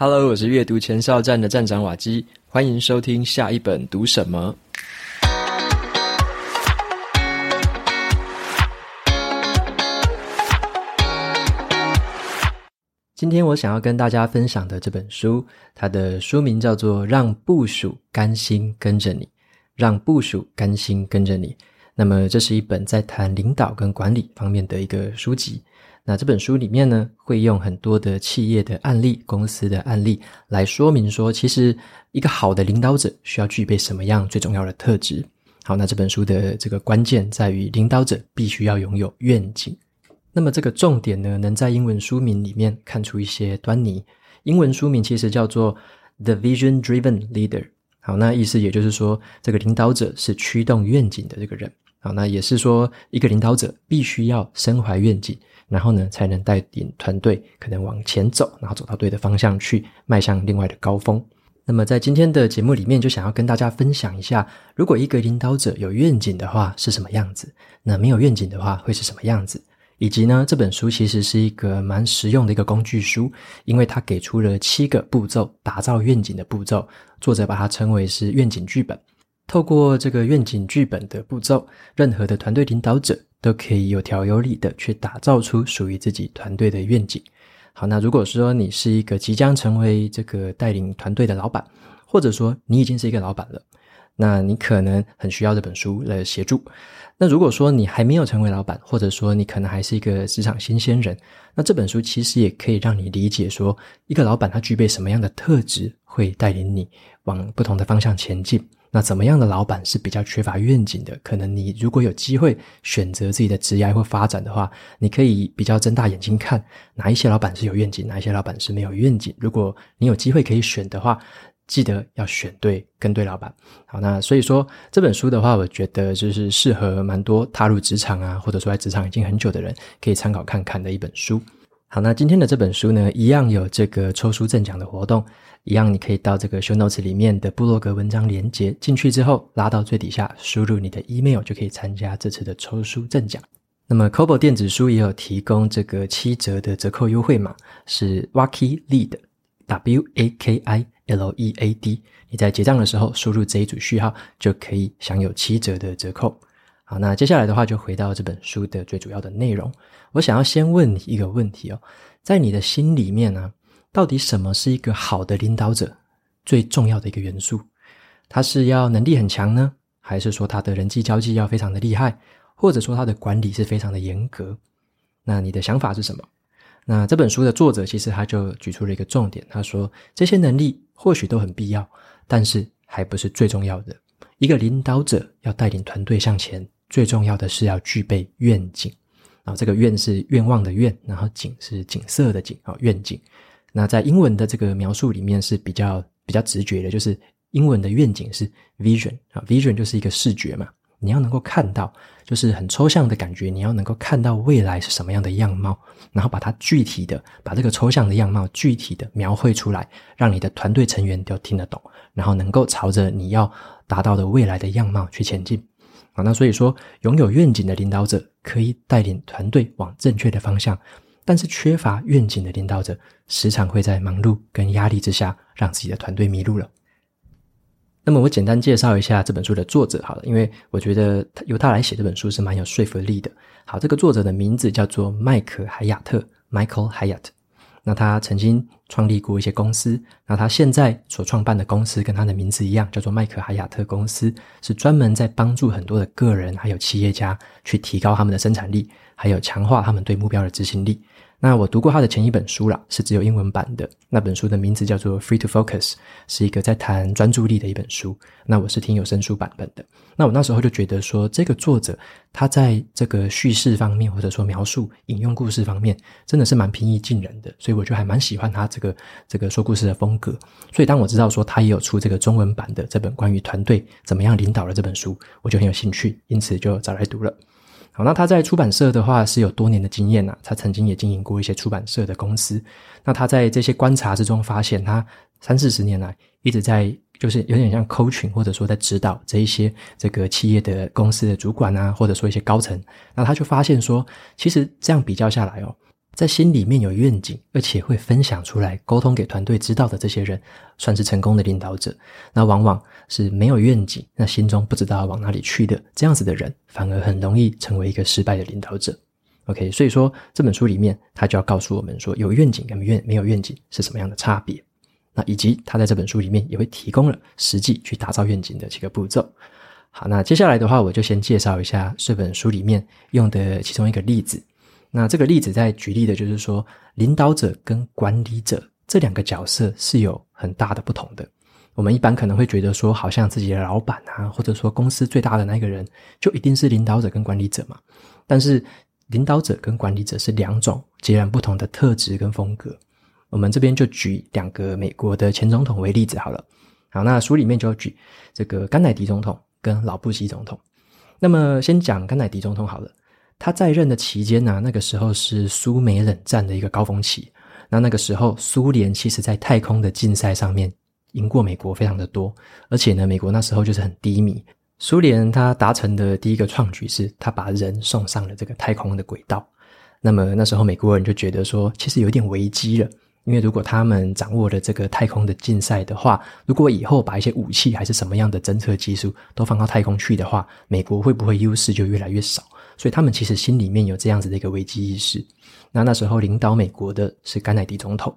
Hello，我是阅读前哨站的站长瓦基，欢迎收听下一本读什么。今天我想要跟大家分享的这本书，它的书名叫做《让部属甘心跟着你》，让部属甘心跟着你。那么，这是一本在谈领导跟管理方面的一个书籍。那这本书里面呢，会用很多的企业的案例、公司的案例来说明说，其实一个好的领导者需要具备什么样最重要的特质。好，那这本书的这个关键在于，领导者必须要拥有愿景。那么这个重点呢，能在英文书名里面看出一些端倪。英文书名其实叫做《The Vision Driven Leader》。好，那意思也就是说，这个领导者是驱动愿景的这个人。好，那也是说，一个领导者必须要身怀愿景。然后呢，才能带领团队可能往前走，然后走到对的方向去，迈向另外的高峰。那么在今天的节目里面，就想要跟大家分享一下，如果一个领导者有愿景的话是什么样子，那没有愿景的话会是什么样子，以及呢，这本书其实是一个蛮实用的一个工具书，因为它给出了七个步骤打造愿景的步骤，作者把它称为是愿景剧本。透过这个愿景剧本的步骤，任何的团队领导者都可以有条有理的去打造出属于自己团队的愿景。好，那如果说你是一个即将成为这个带领团队的老板，或者说你已经是一个老板了，那你可能很需要这本书来协助。那如果说你还没有成为老板，或者说你可能还是一个职场新鲜人，那这本书其实也可以让你理解说，一个老板他具备什么样的特质，会带领你往不同的方向前进。那怎么样的老板是比较缺乏愿景的？可能你如果有机会选择自己的职业或发展的话，你可以比较睁大眼睛看哪一些老板是有愿景，哪一些老板是没有愿景。如果你有机会可以选的话，记得要选对，跟对老板。好，那所以说这本书的话，我觉得就是适合蛮多踏入职场啊，或者说在职场已经很久的人可以参考看看的一本书。好，那今天的这本书呢，一样有这个抽书赠奖的活动。一样，你可以到这个 show notes 里面的部落格文章连接进去之后，拉到最底下，输入你的 email 就可以参加这次的抽书赠奖。那么 Kobo 电子书也有提供这个七折的折扣优惠码，是 Waki Lead，W A K I L E A D。你在结账的时候输入这一组序号，就可以享有七折的折扣。好，那接下来的话就回到这本书的最主要的内容。我想要先问你一个问题哦，在你的心里面呢、到底什么是一个好的领导者最重要的一个元素？他是要能力很强呢，还是说他的人际交际要非常的厉害，或者说他的管理是非常的严格？那你的想法是什么？那这本书的作者其实他就举出了一个重点，他说这些能力或许都很必要，但是还不是最重要的。一个领导者要带领团队向前，最重要的是要具备愿景。然后这个愿是愿望的愿，然后景是景色的景啊，愿景。那在英文的这个描述里面是比较比较直觉的，就是英文的愿景是 vision 啊，vision 就是一个视觉嘛，你要能够看到，就是很抽象的感觉，你要能够看到未来是什么样的样貌，然后把它具体的把这个抽象的样貌具体的描绘出来，让你的团队成员都听得懂，然后能够朝着你要达到的未来的样貌去前进。啊，那所以说，拥有愿景的领导者可以带领团队往正确的方向。但是缺乏愿景的领导者，时常会在忙碌跟压力之下，让自己的团队迷路了。那么我简单介绍一下这本书的作者好了，因为我觉得由他来写这本书是蛮有说服力的。好，这个作者的名字叫做麦克海亚特 （Michael Hyatt）。那他曾经创立过一些公司，那他现在所创办的公司跟他的名字一样，叫做麦克海亚特公司，是专门在帮助很多的个人还有企业家去提高他们的生产力，还有强化他们对目标的执行力。那我读过他的前一本书啦，是只有英文版的。那本书的名字叫做《Free to Focus》，是一个在谈专注力的一本书。那我是听有声书版本的。那我那时候就觉得说，这个作者他在这个叙事方面，或者说描述、引用故事方面，真的是蛮平易近人的。所以我就还蛮喜欢他这个这个说故事的风格。所以当我知道说他也有出这个中文版的这本关于团队怎么样领导的这本书，我就很有兴趣，因此就找来读了。好，那他在出版社的话是有多年的经验呐、啊，他曾经也经营过一些出版社的公司。那他在这些观察之中发现，他三四十年来一直在就是有点像 coaching，或者说在指导这一些这个企业的公司的主管啊，或者说一些高层。那他就发现说，其实这样比较下来哦，在心里面有愿景，而且会分享出来、沟通给团队知道的这些人，算是成功的领导者。那往往是没有愿景，那心中不知道往哪里去的这样子的人，反而很容易成为一个失败的领导者。OK，所以说这本书里面，他就要告诉我们说，有愿景跟愿没有愿景是什么样的差别。那以及他在这本书里面也会提供了实际去打造愿景的几个步骤。好，那接下来的话，我就先介绍一下这本书里面用的其中一个例子。那这个例子在举例的就是说，领导者跟管理者这两个角色是有很大的不同的。我们一般可能会觉得说，好像自己的老板啊，或者说公司最大的那个人，就一定是领导者跟管理者嘛。但是，领导者跟管理者是两种截然不同的特质跟风格。我们这边就举两个美国的前总统为例子好了。好，那书里面就举这个甘乃迪总统跟老布希总统。那么，先讲甘乃迪总统好了。他在任的期间呢、那个时候是苏美冷战的一个高峰期。那那个时候，苏联其实在太空的竞赛上面赢过美国非常的多，而且呢，美国那时候就是很低迷。苏联他达成的第一个创举是，他把人送上了这个太空的轨道。那么那时候美国人就觉得说，其实有点危机了，因为如果他们掌握了这个太空的竞赛的话，如果以后把一些武器还是什么样的侦测技术都放到太空去的话，美国会不会优势就越来越少？所以他们其实心里面有这样子的一个危机意识。那那时候领导美国的是甘乃迪总统，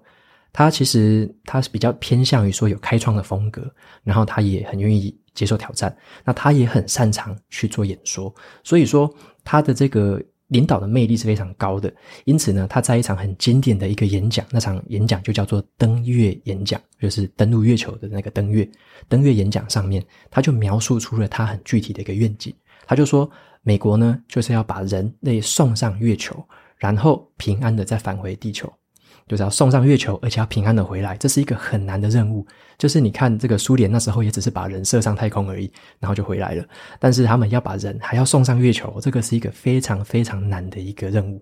他其实他是比较偏向于说有开创的风格，然后他也很愿意接受挑战，那他也很擅长去做演说，所以说他的这个领导的魅力是非常高的。因此呢，他在一场很经典的一个演讲，那场演讲就叫做登月演讲，就是登陆月球的那个登月。登月演讲上面，他就描述出了他很具体的一个愿景，他就说。美国呢，就是要把人类送上月球，然后平安的再返回地球，就是要送上月球，而且要平安的回来，这是一个很难的任务。就是你看，这个苏联那时候也只是把人射上太空而已，然后就回来了。但是他们要把人还要送上月球，这个是一个非常非常难的一个任务。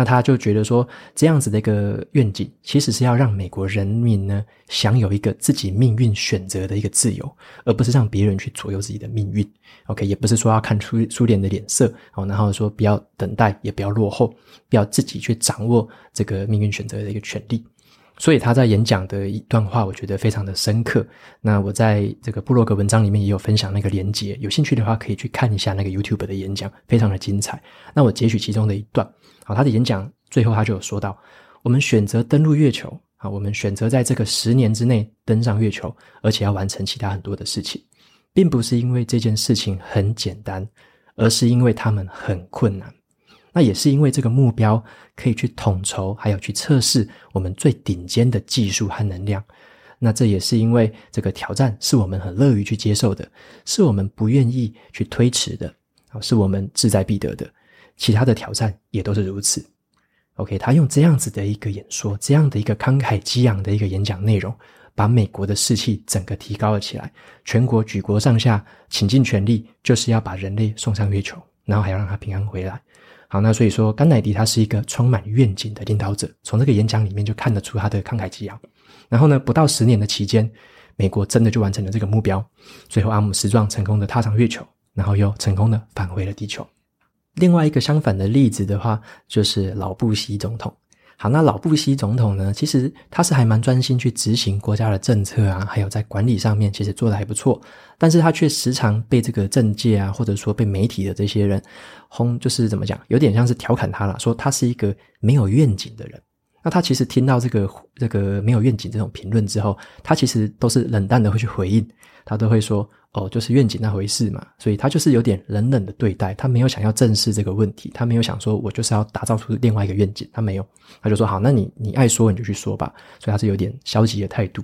那他就觉得说，这样子的一个愿景，其实是要让美国人民呢，享有一个自己命运选择的一个自由，而不是让别人去左右自己的命运。OK，也不是说要看苏苏联的脸色哦，然后说不要等待，也不要落后，不要自己去掌握这个命运选择的一个权利。所以他在演讲的一段话，我觉得非常的深刻。那我在这个布洛格文章里面也有分享那个连接，有兴趣的话可以去看一下那个 YouTube 的演讲，非常的精彩。那我截取其中的一段，好，他的演讲最后他就有说到，我们选择登陆月球，啊，我们选择在这个十年之内登上月球，而且要完成其他很多的事情，并不是因为这件事情很简单，而是因为他们很困难。那也是因为这个目标可以去统筹，还有去测试我们最顶尖的技术和能量。那这也是因为这个挑战是我们很乐于去接受的，是我们不愿意去推迟的，啊，是我们志在必得的。其他的挑战也都是如此。OK，他用这样子的一个演说，这样的一个慷慨激昂的一个演讲内容，把美国的士气整个提高了起来。全国举国上下倾尽全力，就是要把人类送上月球，然后还要让他平安回来。好，那所以说，甘乃迪他是一个充满愿景的领导者，从这个演讲里面就看得出他的慷慨激昂。然后呢，不到十年的期间，美国真的就完成了这个目标，最后阿姆斯壮成功的踏上月球，然后又成功的返回了地球。另外一个相反的例子的话，就是老布希总统。好，那老布希总统呢，其实他是还蛮专心去执行国家的政策啊，还有在管理上面，其实做得还不错。但是他却时常被这个政界啊，或者说被媒体的这些人轰，就是怎么讲，有点像是调侃他了，说他是一个没有愿景的人。那他其实听到这个这个没有愿景这种评论之后，他其实都是冷淡的会去回应，他都会说。哦，就是愿景那回事嘛，所以他就是有点冷冷的对待，他没有想要正视这个问题，他没有想说我就是要打造出另外一个愿景，他没有，他就说好，那你你爱说你就去说吧，所以他是有点消极的态度。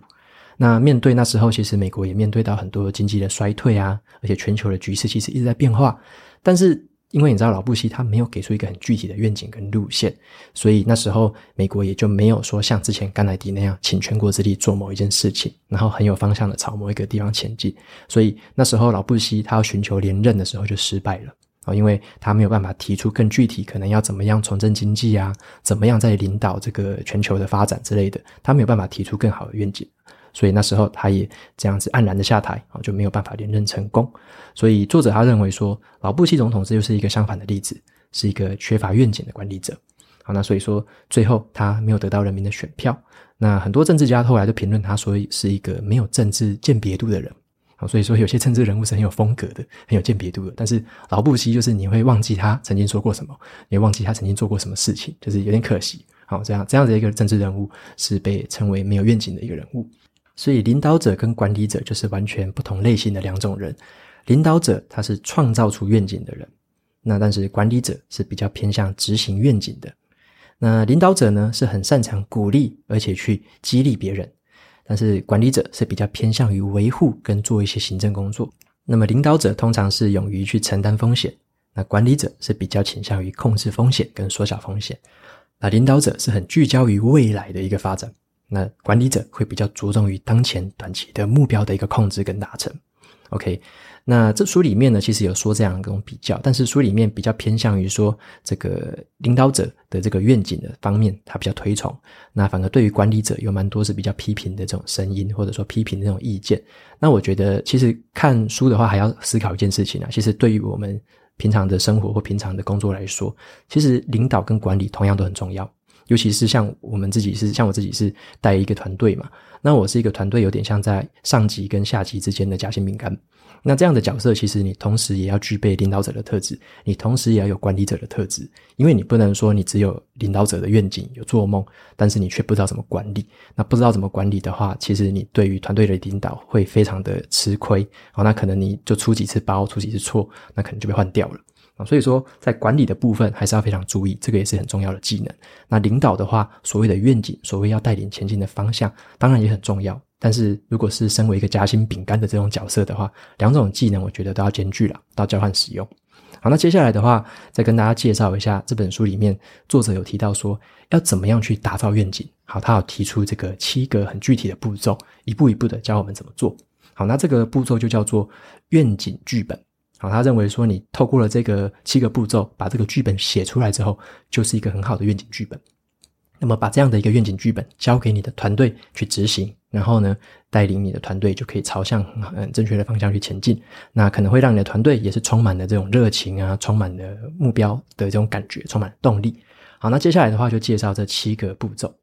那面对那时候，其实美国也面对到很多经济的衰退啊，而且全球的局势其实一直在变化，但是。因为你知道老布希他没有给出一个很具体的愿景跟路线，所以那时候美国也就没有说像之前甘乃迪那样请全国之力做某一件事情，然后很有方向的朝某一个地方前进。所以那时候老布希他要寻求连任的时候就失败了啊，因为他没有办法提出更具体，可能要怎么样重振经济啊，怎么样在领导这个全球的发展之类的，他没有办法提出更好的愿景。所以那时候他也这样子黯然的下台啊，就没有办法连任成功。所以作者他认为说，老布希总统这就是一个相反的例子，是一个缺乏愿景的管理者。好，那所以说最后他没有得到人民的选票。那很多政治家后来就评论他说是一个没有政治鉴别度的人。好，所以说有些政治人物是很有风格的，很有鉴别度的。但是老布希就是你会忘记他曾经说过什么，你忘记他曾经做过什么事情，就是有点可惜。好，这样这样的一个政治人物是被称为没有愿景的一个人物。所以领导者跟管理者就是完全不同类型的两种人。领导者他是创造出愿景的人，那但是管理者是比较偏向执行愿景的。那领导者呢，是很擅长鼓励，而且去激励别人，但是管理者是比较偏向于维护跟做一些行政工作。那么领导者通常是勇于去承担风险，那管理者是比较倾向于控制风险跟缩小风险。那领导者是很聚焦于未来的一个发展，那管理者会比较着重于当前短期的目标的一个控制跟达成。OK。那这书里面呢，其实有说这样一种比较，但是书里面比较偏向于说这个领导者的这个愿景的方面，他比较推崇。那反而对于管理者有蛮多是比较批评的这种声音，或者说批评的这种意见。那我觉得，其实看书的话，还要思考一件事情啊。其实对于我们平常的生活或平常的工作来说，其实领导跟管理同样都很重要。尤其是像我们自己是像我自己是带一个团队嘛，那我是一个团队，有点像在上级跟下级之间的夹心饼干。那这样的角色，其实你同时也要具备领导者的特质，你同时也要有管理者的特质，因为你不能说你只有领导者的愿景有做梦，但是你却不知道怎么管理。那不知道怎么管理的话，其实你对于团队的领导会非常的吃亏。好，那可能你就出几次包，出几次错，那可能就被换掉了。啊，所以说在管理的部分还是要非常注意，这个也是很重要的技能。那领导的话，所谓的愿景，所谓要带领前进的方向，当然也很重要。但是如果是身为一个夹心饼干的这种角色的话，两种技能我觉得都要兼具了，都要交换使用。好，那接下来的话，再跟大家介绍一下这本书里面作者有提到说要怎么样去打造愿景。好，他有提出这个七个很具体的步骤，一步一步的教我们怎么做。好，那这个步骤就叫做愿景剧本。好，他认为说你透过了这个七个步骤，把这个剧本写出来之后，就是一个很好的愿景剧本。那么把这样的一个愿景剧本交给你的团队去执行，然后呢，带领你的团队就可以朝向嗯正确的方向去前进。那可能会让你的团队也是充满了这种热情啊，充满了目标的这种感觉，充满了动力。好，那接下来的话就介绍这七个步骤。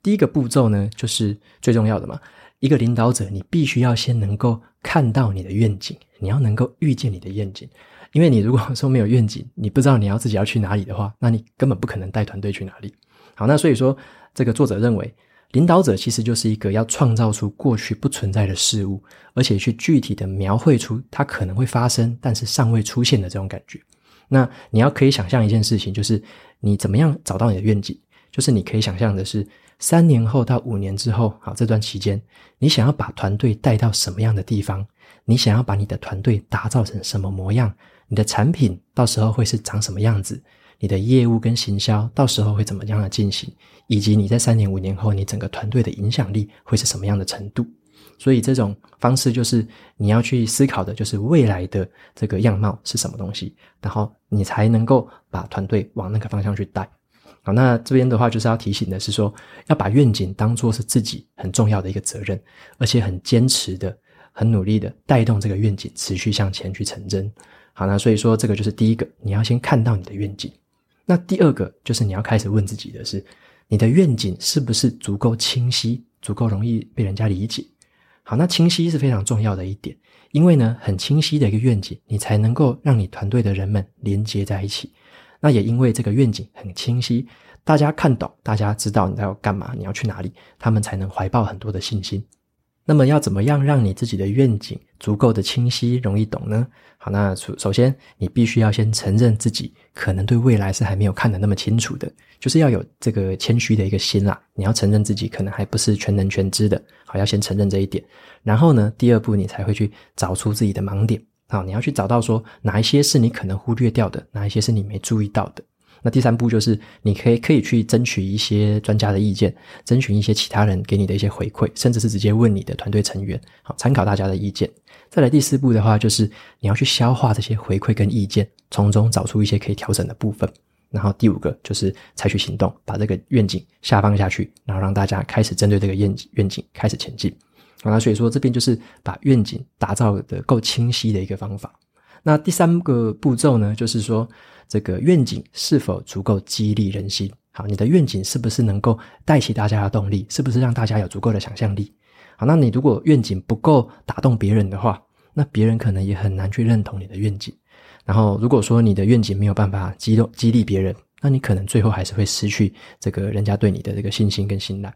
第一个步骤呢，就是最重要的嘛。一个领导者，你必须要先能够看到你的愿景，你要能够预见你的愿景。因为你如果说没有愿景，你不知道你要自己要去哪里的话，那你根本不可能带团队去哪里。好，那所以说，这个作者认为，领导者其实就是一个要创造出过去不存在的事物，而且去具体的描绘出它可能会发生，但是尚未出现的这种感觉。那你要可以想象一件事情，就是你怎么样找到你的愿景，就是你可以想象的是三年后到五年之后，好，这段期间，你想要把团队带到什么样的地方？你想要把你的团队打造成什么模样？你的产品到时候会是长什么样子？你的业务跟行销到时候会怎么样的进行，以及你在三年五年后，你整个团队的影响力会是什么样的程度？所以这种方式就是你要去思考的，就是未来的这个样貌是什么东西，然后你才能够把团队往那个方向去带。好，那这边的话就是要提醒的是说，要把愿景当作是自己很重要的一个责任，而且很坚持的、很努力的带动这个愿景持续向前去成真。好，那所以说这个就是第一个，你要先看到你的愿景。那第二个就是你要开始问自己的是，你的愿景是不是足够清晰、足够容易被人家理解？好，那清晰是非常重要的一点，因为呢，很清晰的一个愿景，你才能够让你团队的人们连接在一起。那也因为这个愿景很清晰，大家看懂，大家知道你要干嘛，你要去哪里，他们才能怀抱很多的信心。那么要怎么样让你自己的愿景足够的清晰、容易懂呢？好，那首首先你必须要先承认自己可能对未来是还没有看得那么清楚的，就是要有这个谦虚的一个心啦。你要承认自己可能还不是全能全知的，好，要先承认这一点。然后呢，第二步你才会去找出自己的盲点，好，你要去找到说哪一些是你可能忽略掉的，哪一些是你没注意到的。那第三步就是，你可以可以去争取一些专家的意见，征询一些其他人给你的一些回馈，甚至是直接问你的团队成员，好，参考大家的意见。再来第四步的话，就是你要去消化这些回馈跟意见，从中找出一些可以调整的部分。然后第五个就是采取行动，把这个愿景下放下去，然后让大家开始针对这个愿愿景开始前进。好，那所以说这边就是把愿景打造的够清晰的一个方法。那第三个步骤呢，就是说。这个愿景是否足够激励人心？好，你的愿景是不是能够带起大家的动力？是不是让大家有足够的想象力？好，那你如果愿景不够打动别人的话，那别人可能也很难去认同你的愿景。然后，如果说你的愿景没有办法激动激励别人，那你可能最后还是会失去这个人家对你的这个信心跟信赖。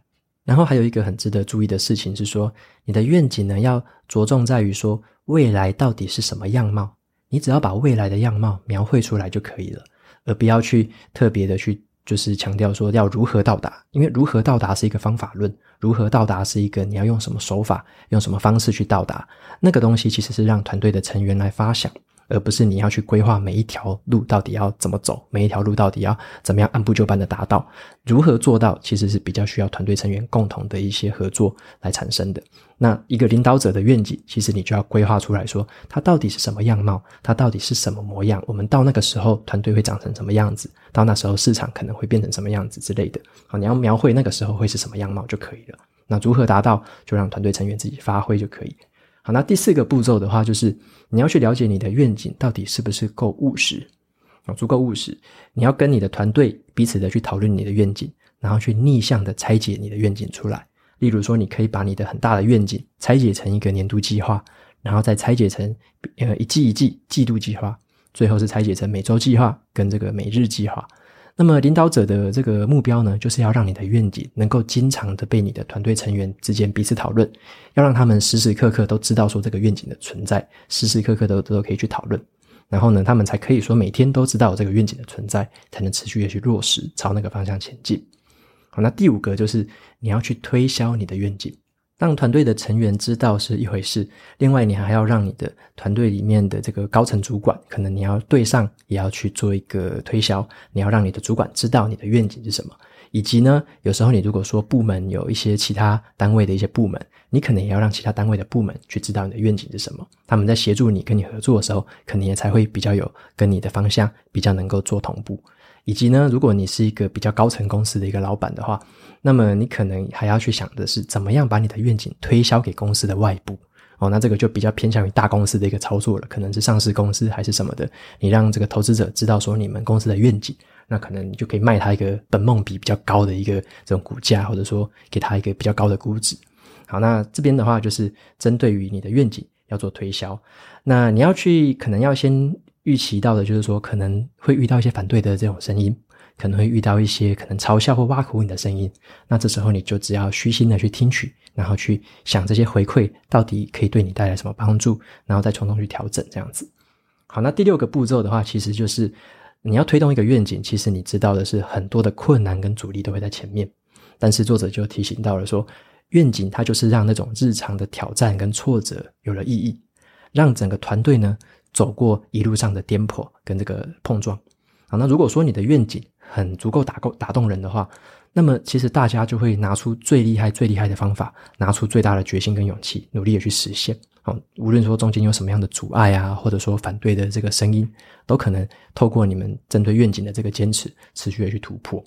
然后还有一个很值得注意的事情是说，你的愿景呢，要着重在于说未来到底是什么样貌，你只要把未来的样貌描绘出来就可以了，而不要去特别的去。就是强调说要如何到达，因为如何到达是一个方法论，如何到达是一个你要用什么手法、用什么方式去到达，那个东西其实是让团队的成员来发想。而不是你要去规划每一条路到底要怎么走，每一条路到底要怎么样按部就班的达到，如何做到，其实是比较需要团队成员共同的一些合作来产生的。那一个领导者的愿景，其实你就要规划出来说，它到底是什么样貌，它到底是什么模样，我们到那个时候团队会长成什么样子，到那时候市场可能会变成什么样子之类的。好，你要描绘那个时候会是什么样貌就可以了。那如何达到，就让团队成员自己发挥就可以。好，那第四个步骤的话，就是你要去了解你的愿景到底是不是够务实，啊，足够务实。你要跟你的团队彼此的去讨论你的愿景，然后去逆向的拆解你的愿景出来。例如说，你可以把你的很大的愿景拆解成一个年度计划，然后再拆解成呃一季一季季度计划，最后是拆解成每周计划跟这个每日计划。那么领导者的这个目标呢，就是要让你的愿景能够经常的被你的团队成员之间彼此讨论，要让他们时时刻刻都知道说这个愿景的存在，时时刻刻都都可以去讨论，然后呢，他们才可以说每天都知道这个愿景的存在，才能持续的去落实朝那个方向前进。好，那第五个就是你要去推销你的愿景。让团队的成员知道是一回事，另外你还要让你的团队里面的这个高层主管，可能你要对上，也要去做一个推销。你要让你的主管知道你的愿景是什么，以及呢，有时候你如果说部门有一些其他单位的一些部门，你可能也要让其他单位的部门去知道你的愿景是什么。他们在协助你跟你合作的时候，可能也才会比较有跟你的方向比较能够做同步。以及呢，如果你是一个比较高层公司的一个老板的话，那么你可能还要去想的是，怎么样把你的愿景推销给公司的外部哦。那这个就比较偏向于大公司的一个操作了，可能是上市公司还是什么的。你让这个投资者知道说你们公司的愿景，那可能你就可以卖他一个本梦比比较高的一个这种股价，或者说给他一个比较高的估值。好，那这边的话就是针对于你的愿景要做推销，那你要去可能要先。预期到的就是说，可能会遇到一些反对的这种声音，可能会遇到一些可能嘲笑或挖苦你的声音。那这时候你就只要虚心的去听取，然后去想这些回馈到底可以对你带来什么帮助，然后再从中去调整这样子。好，那第六个步骤的话，其实就是你要推动一个愿景，其实你知道的是很多的困难跟阻力都会在前面，但是作者就提醒到了说，愿景它就是让那种日常的挑战跟挫折有了意义，让整个团队呢。走过一路上的颠簸跟这个碰撞，好，那如果说你的愿景很足够打够打动人的话，那么其实大家就会拿出最厉害最厉害的方法，拿出最大的决心跟勇气，努力的去实现。好，无论说中间有什么样的阻碍啊，或者说反对的这个声音，都可能透过你们针对愿景的这个坚持，持续的去突破。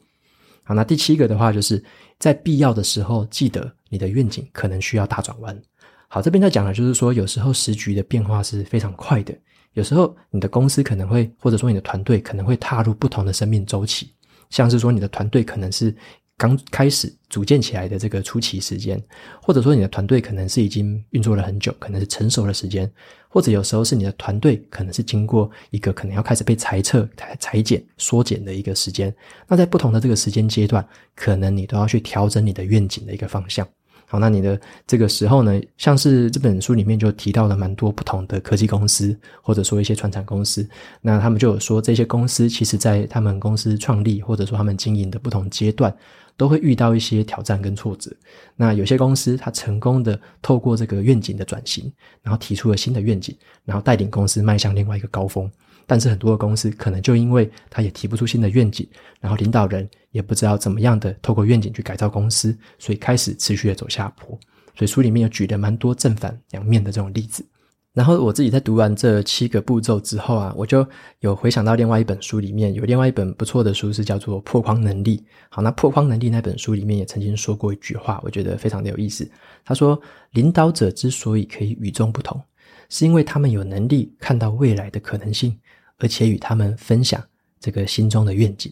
好，那第七个的话，就是在必要的时候，记得你的愿景可能需要大转弯。好，这边在讲的就是说，有时候时局的变化是非常快的。有时候你的公司可能会，或者说你的团队可能会踏入不同的生命周期，像是说你的团队可能是刚开始组建起来的这个初期时间，或者说你的团队可能是已经运作了很久，可能是成熟的时间，或者有时候是你的团队可能是经过一个可能要开始被裁撤、裁裁减、缩减的一个时间。那在不同的这个时间阶段，可能你都要去调整你的愿景的一个方向。好，那你的这个时候呢，像是这本书里面就提到了蛮多不同的科技公司，或者说一些传产公司，那他们就有说这些公司其实在他们公司创立或者说他们经营的不同阶段，都会遇到一些挑战跟挫折。那有些公司它成功的透过这个愿景的转型，然后提出了新的愿景，然后带领公司迈向另外一个高峰。但是很多的公司可能就因为他也提不出新的愿景，然后领导人也不知道怎么样的透过愿景去改造公司，所以开始持续的走下坡。所以书里面有举了蛮多正反两面的这种例子。然后我自己在读完这七个步骤之后啊，我就有回想到另外一本书里面有另外一本不错的书是叫做《破框能力》。好，那《破框能力》那本书里面也曾经说过一句话，我觉得非常的有意思。他说，领导者之所以可以与众不同，是因为他们有能力看到未来的可能性。而且与他们分享这个心中的愿景。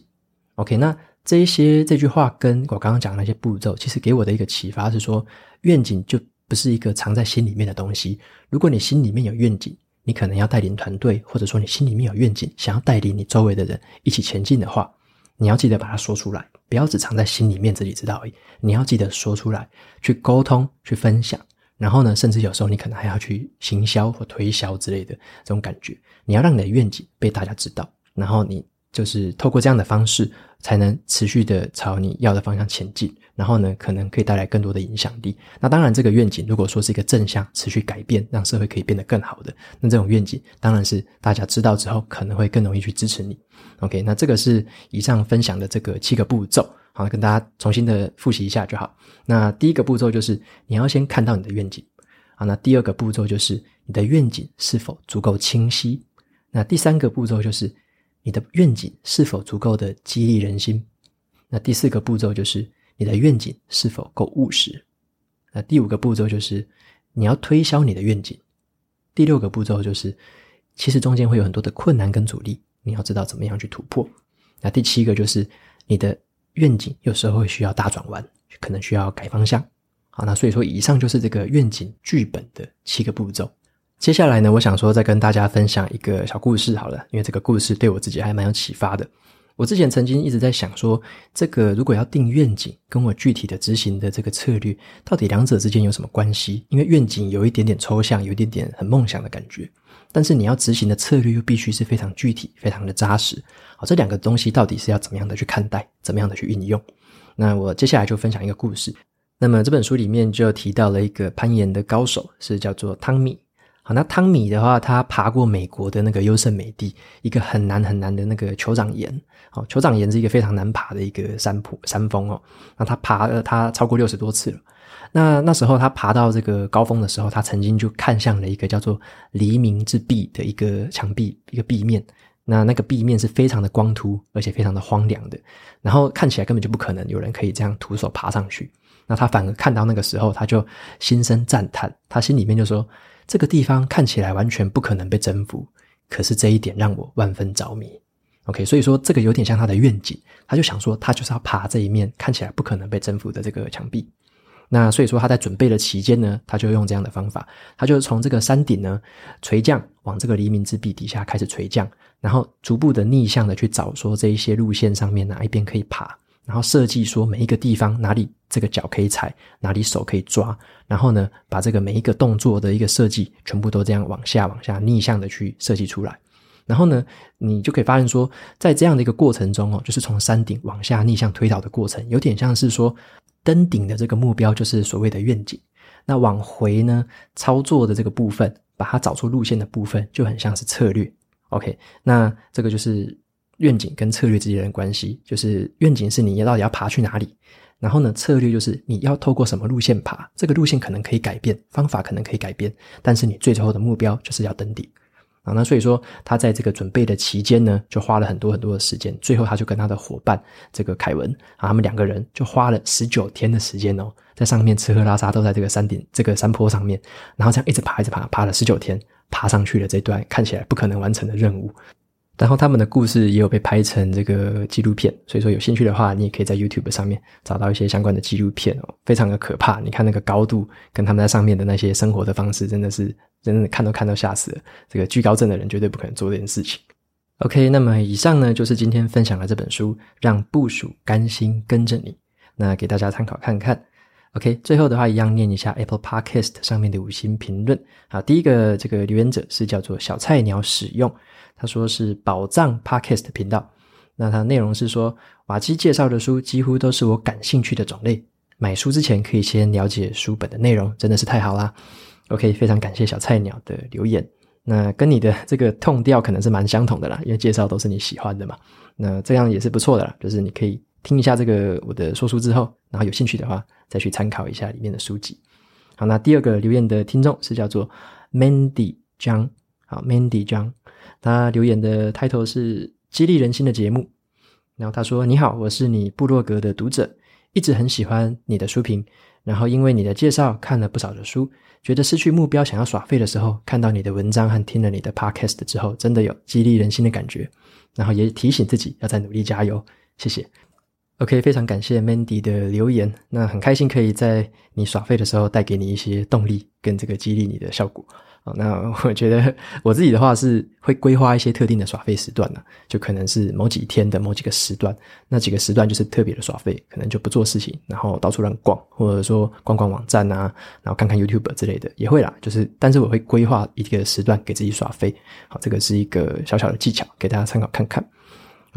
OK，那这一些这句话跟我刚刚讲的那些步骤，其实给我的一个启发是说，愿景就不是一个藏在心里面的东西。如果你心里面有愿景，你可能要带领团队，或者说你心里面有愿景，想要带领你周围的人一起前进的话，你要记得把它说出来，不要只藏在心里面自己知道而已。你要记得说出来，去沟通，去分享。然后呢，甚至有时候你可能还要去行销或推销之类的这种感觉。你要让你的愿景被大家知道，然后你。就是透过这样的方式，才能持续的朝你要的方向前进。然后呢，可能可以带来更多的影响力。那当然，这个愿景如果说是一个正向、持续改变，让社会可以变得更好的，那这种愿景当然是大家知道之后，可能会更容易去支持你。OK，那这个是以上分享的这个七个步骤，好，跟大家重新的复习一下就好。那第一个步骤就是你要先看到你的愿景。好，那第二个步骤就是你的愿景是否足够清晰。那第三个步骤就是。你的愿景是否足够的激励人心？那第四个步骤就是你的愿景是否够务实？那第五个步骤就是你要推销你的愿景。第六个步骤就是，其实中间会有很多的困难跟阻力，你要知道怎么样去突破。那第七个就是你的愿景有时候会需要大转弯，可能需要改方向。好，那所以说以上就是这个愿景剧本的七个步骤。接下来呢，我想说再跟大家分享一个小故事好了，因为这个故事对我自己还蛮有启发的。我之前曾经一直在想说，这个如果要定愿景，跟我具体的执行的这个策略，到底两者之间有什么关系？因为愿景有一点点抽象，有一点点很梦想的感觉，但是你要执行的策略又必须是非常具体、非常的扎实。好，这两个东西到底是要怎么样的去看待，怎么样的去运用？那我接下来就分享一个故事。那么这本书里面就提到了一个攀岩的高手，是叫做汤米。好，那汤米的话，他爬过美国的那个优胜美地，一个很难很难的那个酋长岩。好，酋长岩是一个非常难爬的一个山坡山峰哦。那他爬了，他超过六十多次了。那那时候他爬到这个高峰的时候，他曾经就看向了一个叫做黎明之壁的一个墙壁，一个壁面。那那个壁面是非常的光秃，而且非常的荒凉的，然后看起来根本就不可能有人可以这样徒手爬上去。那他反而看到那个时候，他就心生赞叹，他心里面就说。这个地方看起来完全不可能被征服，可是这一点让我万分着迷。OK，所以说这个有点像他的愿景，他就想说他就是要爬这一面看起来不可能被征服的这个墙壁。那所以说他在准备的期间呢，他就用这样的方法，他就从这个山顶呢垂降往这个黎明之壁底下开始垂降，然后逐步的逆向的去找说这一些路线上面哪一边可以爬。然后设计说每一个地方哪里这个脚可以踩，哪里手可以抓，然后呢，把这个每一个动作的一个设计全部都这样往下往下逆向的去设计出来。然后呢，你就可以发现说，在这样的一个过程中哦，就是从山顶往下逆向推导的过程，有点像是说登顶的这个目标就是所谓的愿景，那往回呢操作的这个部分，把它找出路线的部分，就很像是策略。OK，那这个就是。愿景跟策略之间的关系，就是愿景是你到底要爬去哪里，然后呢，策略就是你要透过什么路线爬，这个路线可能可以改变，方法可能可以改变，但是你最后的目标就是要登顶啊。那所以说，他在这个准备的期间呢，就花了很多很多的时间，最后他就跟他的伙伴这个凯文啊，他们两个人就花了十九天的时间哦，在上面吃喝拉撒都在这个山顶这个山坡上面，然后这样一直爬一直爬，爬了十九天，爬上去了这段看起来不可能完成的任务。然后他们的故事也有被拍成这个纪录片，所以说有兴趣的话，你也可以在 YouTube 上面找到一些相关的纪录片哦，非常的可怕。你看那个高度，跟他们在上面的那些生活的方式，真的是真的看都看都吓死了。这个惧高症的人绝对不可能做这件事情。OK，那么以上呢就是今天分享的这本书，让部署甘心跟着你。那给大家参考看看。OK，最后的话一样念一下 Apple Podcast 上面的五星评论。好，第一个这个留言者是叫做小菜鸟使用。他说是宝藏 Podcast 频道，那它内容是说瓦基介绍的书几乎都是我感兴趣的种类，买书之前可以先了解书本的内容，真的是太好啦。OK，非常感谢小菜鸟的留言，那跟你的这个痛调可能是蛮相同的啦，因为介绍都是你喜欢的嘛，那这样也是不错的啦，就是你可以听一下这个我的说书之后，然后有兴趣的话再去参考一下里面的书籍。好，那第二个留言的听众是叫做 Mandy 张，好 Mandy 张。他留言的 title 是激励人心的节目，然后他说：“你好，我是你部落格的读者，一直很喜欢你的书评，然后因为你的介绍看了不少的书，觉得失去目标想要耍废的时候，看到你的文章和听了你的 podcast 之后，真的有激励人心的感觉，然后也提醒自己要再努力加油，谢谢。” OK，非常感谢 Mandy 的留言。那很开心可以在你耍废的时候带给你一些动力跟这个激励你的效果。好，那我觉得我自己的话是会规划一些特定的耍废时段呢，就可能是某几天的某几个时段，那几个时段就是特别的耍废，可能就不做事情，然后到处乱逛，或者说逛逛网站啊，然后看看 YouTube 之类的也会啦。就是，但是我会规划一个时段给自己耍废。好，这个是一个小小的技巧，给大家参考看看。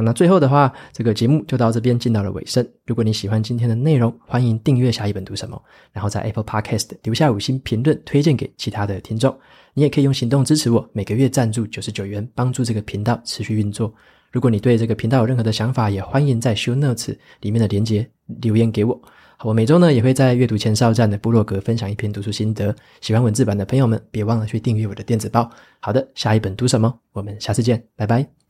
那最后的话，这个节目就到这边进到了尾声。如果你喜欢今天的内容，欢迎订阅下一本读什么，然后在 Apple Podcast 留下五星评论，推荐给其他的听众。你也可以用行动支持我，每个月赞助九十九元，帮助这个频道持续运作。如果你对这个频道有任何的想法，也欢迎在 Show Notes 里面的连接留言给我。好，我每周呢也会在阅读前哨站的部落格分享一篇读书心得。喜欢文字版的朋友们，别忘了去订阅我的电子报。好的，下一本读什么？我们下次见，拜拜。